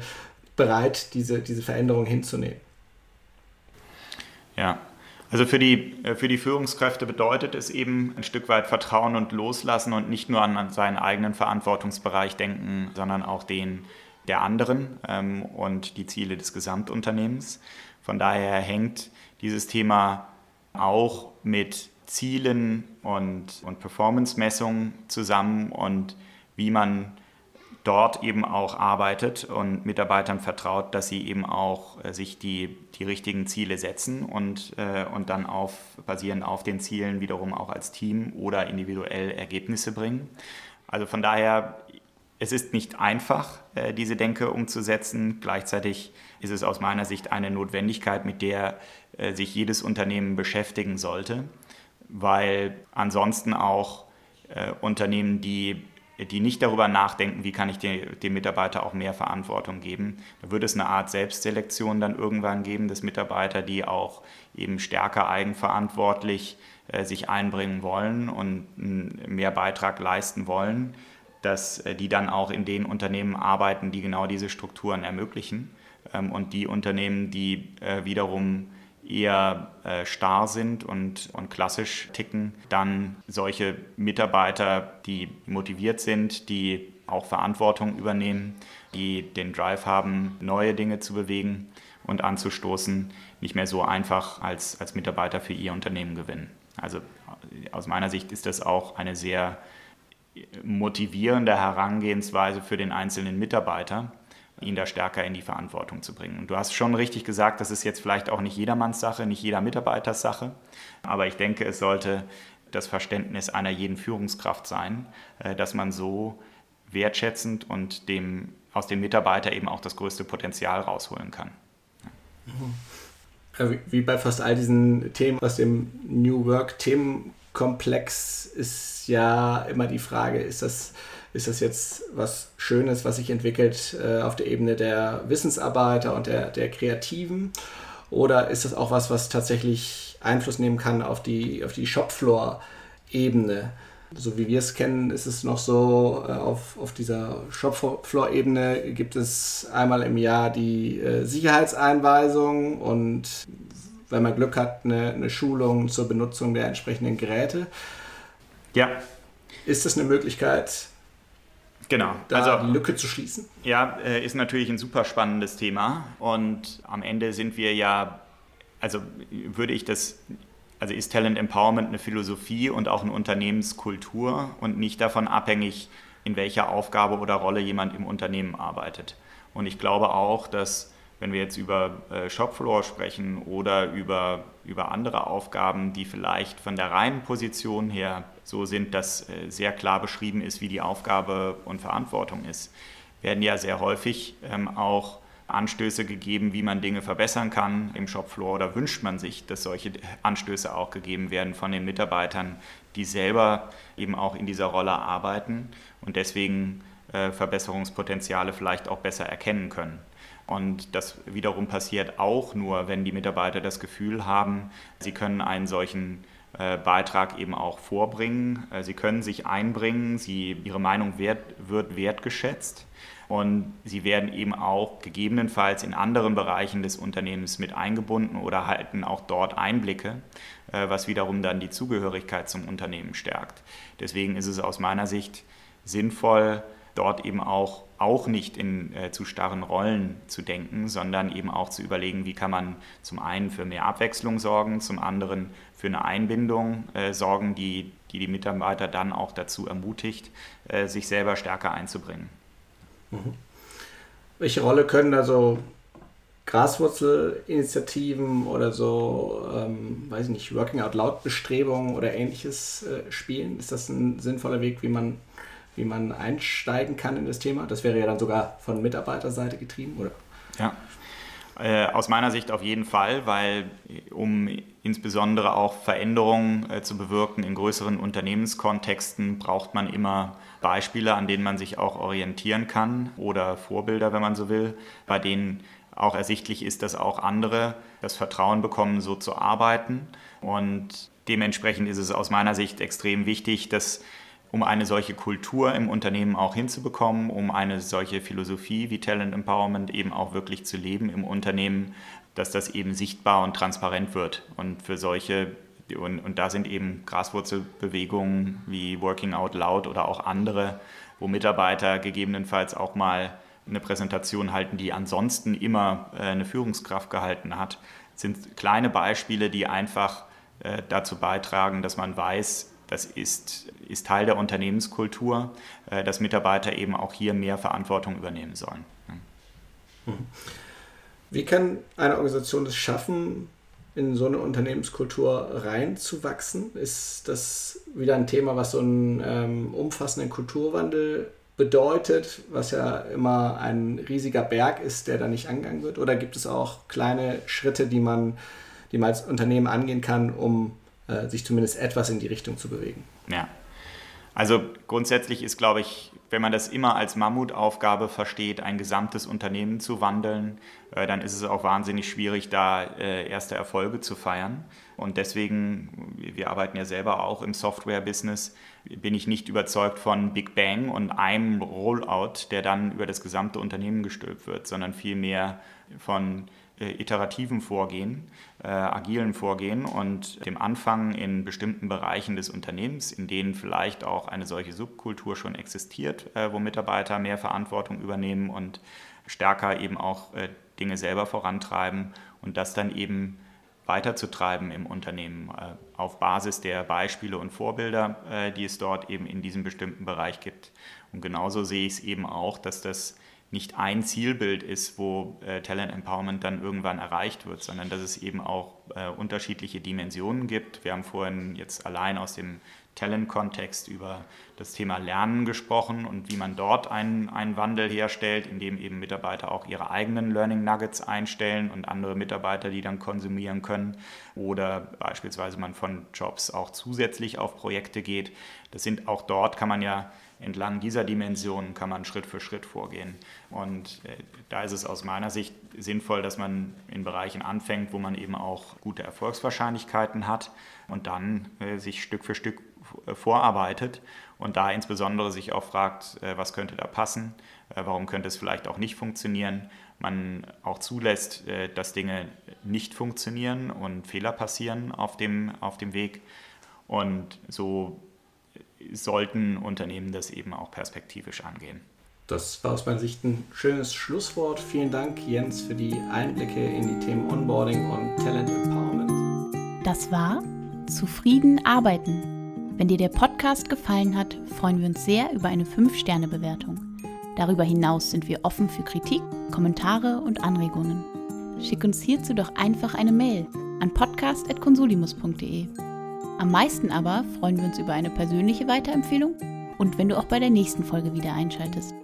bereit, diese, diese Veränderung hinzunehmen? Ja, also für die, äh, für die Führungskräfte bedeutet es eben ein Stück weit Vertrauen und Loslassen und nicht nur an seinen eigenen Verantwortungsbereich denken, sondern auch den der anderen ähm, und die Ziele des Gesamtunternehmens. Von daher hängt dieses Thema auch mit Zielen und, und Performance-Messungen zusammen und wie man dort eben auch arbeitet und Mitarbeitern vertraut, dass sie eben auch äh, sich die, die richtigen Ziele setzen und, äh, und dann auf, basierend auf den Zielen wiederum auch als Team oder individuell Ergebnisse bringen. Also von daher, es ist nicht einfach, äh, diese Denke umzusetzen. Gleichzeitig ist es aus meiner Sicht eine Notwendigkeit, mit der äh, sich jedes Unternehmen beschäftigen sollte weil ansonsten auch äh, Unternehmen, die, die nicht darüber nachdenken, wie kann ich dem, dem Mitarbeiter auch mehr Verantwortung geben, da wird es eine Art Selbstselektion dann irgendwann geben, dass Mitarbeiter, die auch eben stärker eigenverantwortlich äh, sich einbringen wollen und mehr Beitrag leisten wollen, dass äh, die dann auch in den Unternehmen arbeiten, die genau diese Strukturen ermöglichen. Ähm, und die Unternehmen, die äh, wiederum eher äh, starr sind und, und klassisch ticken, dann solche Mitarbeiter, die motiviert sind, die auch Verantwortung übernehmen, die den Drive haben, neue Dinge zu bewegen und anzustoßen, nicht mehr so einfach als, als Mitarbeiter für ihr Unternehmen gewinnen. Also aus meiner Sicht ist das auch eine sehr motivierende Herangehensweise für den einzelnen Mitarbeiter, ihn da stärker in die Verantwortung zu bringen. Und du hast schon richtig gesagt, das ist jetzt vielleicht auch nicht jedermanns Sache, nicht jeder Mitarbeiters Sache, aber ich denke, es sollte das Verständnis einer jeden Führungskraft sein, äh, dass man so wertschätzend und dem, aus dem Mitarbeiter eben auch das größte Potenzial rausholen kann. Wie bei fast all diesen Themen aus dem New Work-Themenkomplex ist ja immer die Frage, ist das, ist das jetzt was Schönes, was sich entwickelt äh, auf der Ebene der Wissensarbeiter und der, der Kreativen? Oder ist das auch was, was tatsächlich Einfluss nehmen kann auf die, auf die Shopfloor-Ebene? So wie wir es kennen, ist es noch so, äh, auf, auf dieser Shopfloor-Ebene gibt es einmal im Jahr die äh, Sicherheitseinweisung und wenn man Glück hat, eine, eine Schulung zur Benutzung der entsprechenden Geräte. Ja. Ist das eine Möglichkeit, genau. da also, die Lücke zu schließen? Ja, äh, ist natürlich ein super spannendes Thema und am Ende sind wir ja, also würde ich das also ist Talent Empowerment eine Philosophie und auch eine Unternehmenskultur und nicht davon abhängig, in welcher Aufgabe oder Rolle jemand im Unternehmen arbeitet. Und ich glaube auch, dass wenn wir jetzt über äh, Shopfloor sprechen oder über, über andere Aufgaben, die vielleicht von der reinen Position her so sind, dass äh, sehr klar beschrieben ist, wie die Aufgabe und Verantwortung ist, werden ja sehr häufig ähm, auch Anstöße gegeben, wie man Dinge verbessern kann im Shopfloor oder wünscht man sich, dass solche Anstöße auch gegeben werden von den Mitarbeitern, die selber eben auch in dieser Rolle arbeiten und deswegen äh, Verbesserungspotenziale vielleicht auch besser erkennen können. Und das wiederum passiert auch nur, wenn die Mitarbeiter das Gefühl haben, sie können einen solchen äh, Beitrag eben auch vorbringen, äh, sie können sich einbringen, sie, ihre Meinung wert, wird wertgeschätzt und sie werden eben auch gegebenenfalls in anderen Bereichen des Unternehmens mit eingebunden oder halten auch dort Einblicke, äh, was wiederum dann die Zugehörigkeit zum Unternehmen stärkt. Deswegen ist es aus meiner Sicht sinnvoll, dort eben auch, auch nicht in äh, zu starren Rollen zu denken, sondern eben auch zu überlegen, wie kann man zum einen für mehr Abwechslung sorgen, zum anderen für eine Einbindung äh, sorgen, die, die die Mitarbeiter dann auch dazu ermutigt, äh, sich selber stärker einzubringen. Mhm. Welche Rolle können da so Graswurzelinitiativen oder so, ähm, weiß ich nicht, Working Out Loud Bestrebungen oder ähnliches äh, spielen? Ist das ein sinnvoller Weg, wie man, wie man einsteigen kann in das Thema? Das wäre ja dann sogar von Mitarbeiterseite getrieben, oder? Ja, äh, aus meiner Sicht auf jeden Fall, weil um insbesondere auch Veränderungen äh, zu bewirken in größeren Unternehmenskontexten braucht man immer Beispiele, an denen man sich auch orientieren kann oder Vorbilder, wenn man so will, bei denen auch ersichtlich ist, dass auch andere das Vertrauen bekommen, so zu arbeiten. Und dementsprechend ist es aus meiner Sicht extrem wichtig, dass um eine solche Kultur im Unternehmen auch hinzubekommen, um eine solche Philosophie wie Talent Empowerment eben auch wirklich zu leben im Unternehmen, dass das eben sichtbar und transparent wird. Und für solche, und, und da sind eben Graswurzelbewegungen wie Working Out Loud oder auch andere, wo Mitarbeiter gegebenenfalls auch mal eine Präsentation halten, die ansonsten immer äh, eine Führungskraft gehalten hat, sind kleine Beispiele, die einfach äh, dazu beitragen, dass man weiß, das ist, ist Teil der Unternehmenskultur, äh, dass Mitarbeiter eben auch hier mehr Verantwortung übernehmen sollen. Wie kann eine Organisation es schaffen, in so eine Unternehmenskultur reinzuwachsen? Ist das wieder ein Thema, was so einen ähm, umfassenden Kulturwandel bedeutet, was ja immer ein riesiger Berg ist, der da nicht angegangen wird? Oder gibt es auch kleine Schritte, die man, die man als Unternehmen angehen kann, um äh, sich zumindest etwas in die Richtung zu bewegen. Ja. Also grundsätzlich ist, glaube ich, wenn man das immer als Mammutaufgabe versteht, ein gesamtes Unternehmen zu wandeln, äh, dann ist es auch wahnsinnig schwierig, da äh, erste Erfolge zu feiern. Und deswegen, wir arbeiten ja selber auch im Software-Business, bin ich nicht überzeugt von Big Bang und einem Rollout, der dann über das gesamte Unternehmen gestülpt wird, sondern vielmehr von iterativen Vorgehen, äh, agilen Vorgehen und dem Anfang in bestimmten Bereichen des Unternehmens, in denen vielleicht auch eine solche Subkultur schon existiert, äh, wo Mitarbeiter mehr Verantwortung übernehmen und stärker eben auch äh, Dinge selber vorantreiben und das dann eben weiterzutreiben im Unternehmen äh, auf Basis der Beispiele und Vorbilder, äh, die es dort eben in diesem bestimmten Bereich gibt. Und genauso sehe ich es eben auch, dass das nicht ein Zielbild ist, wo äh, Talent Empowerment dann irgendwann erreicht wird, sondern dass es eben auch äh, unterschiedliche Dimensionen gibt. Wir haben vorhin jetzt allein aus dem Talent-Kontext über das Thema Lernen gesprochen und wie man dort einen, einen Wandel herstellt, indem eben Mitarbeiter auch ihre eigenen Learning Nuggets einstellen und andere Mitarbeiter, die dann konsumieren können. Oder beispielsweise man von Jobs auch zusätzlich auf Projekte geht. Das sind auch dort kann man ja entlang dieser Dimensionen kann man Schritt für Schritt vorgehen. Und äh, da ist es aus meiner Sicht sinnvoll, dass man in Bereichen anfängt, wo man eben auch gute Erfolgswahrscheinlichkeiten hat und dann äh, sich Stück für Stück äh, vorarbeitet und da insbesondere sich auch fragt, was könnte da passen, warum könnte es vielleicht auch nicht funktionieren. Man auch zulässt, dass Dinge nicht funktionieren und Fehler passieren auf dem, auf dem Weg. Und so sollten Unternehmen das eben auch perspektivisch angehen. Das war aus meiner Sicht ein schönes Schlusswort. Vielen Dank, Jens, für die Einblicke in die Themen Onboarding und Talent Empowerment. Das war Zufrieden arbeiten. Wenn dir der Podcast gefallen hat, freuen wir uns sehr über eine 5-Sterne-Bewertung. Darüber hinaus sind wir offen für Kritik, Kommentare und Anregungen. Schick uns hierzu doch einfach eine Mail an podcast.consulimus.de. Am meisten aber freuen wir uns über eine persönliche Weiterempfehlung und wenn du auch bei der nächsten Folge wieder einschaltest.